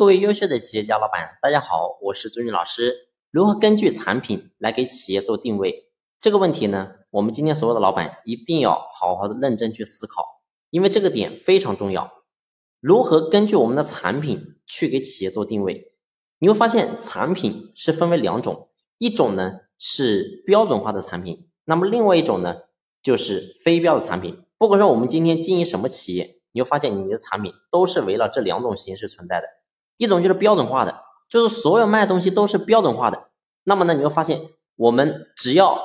各位优秀的企业家老板，大家好，我是朱军老师。如何根据产品来给企业做定位？这个问题呢，我们今天所有的老板一定要好好的认真去思考，因为这个点非常重要。如何根据我们的产品去给企业做定位？你会发现产品是分为两种，一种呢是标准化的产品，那么另外一种呢就是非标的产品。不管说我们今天经营什么企业，你会发现你的产品都是围绕这两种形式存在的。一种就是标准化的，就是所有卖东西都是标准化的。那么呢，你会发现我们只要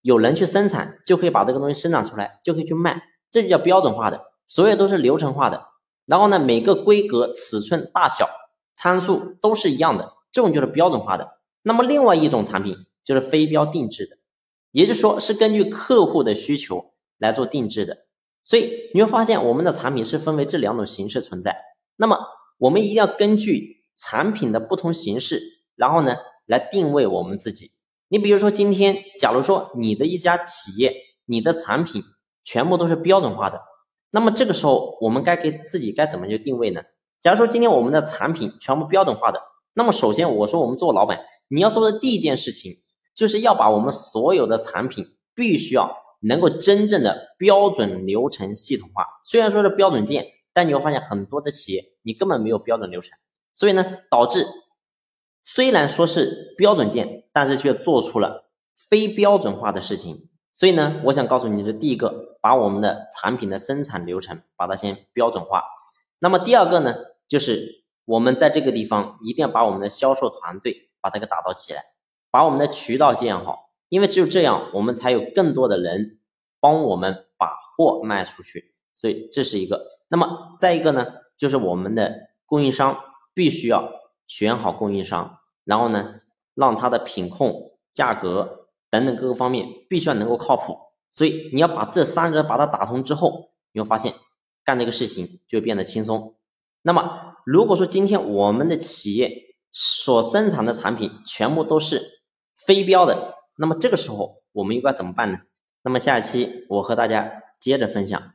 有人去生产，就可以把这个东西生产出来，就可以去卖，这就叫标准化的。所有都是流程化的，然后呢，每个规格、尺寸、大小、参数都是一样的，这种就是标准化的。那么另外一种产品就是非标定制的，也就是说是根据客户的需求来做定制的。所以你会发现我们的产品是分为这两种形式存在。那么我们一定要根据产品的不同形式，然后呢来定位我们自己。你比如说今天，假如说你的一家企业，你的产品全部都是标准化的，那么这个时候我们该给自己该怎么去定位呢？假如说今天我们的产品全部标准化的，那么首先我说我们做老板，你要做的第一件事情，就是要把我们所有的产品必须要能够真正的标准流程系统化。虽然说是标准件。但你会发现很多的企业，你根本没有标准流程，所以呢，导致虽然说是标准件，但是却做出了非标准化的事情。所以呢，我想告诉你的第一个，把我们的产品的生产流程把它先标准化。那么第二个呢，就是我们在这个地方一定要把我们的销售团队把它给打造起来，把我们的渠道建好，因为只有这样，我们才有更多的人帮我们把货卖出去。所以这是一个。那么再一个呢，就是我们的供应商必须要选好供应商，然后呢，让他的品控、价格等等各个方面必须要能够靠谱。所以你要把这三个把它打通之后，你会发现干这个事情就变得轻松。那么如果说今天我们的企业所生产的产品全部都是非标的，那么这个时候我们应该怎么办呢？那么下一期我和大家接着分享。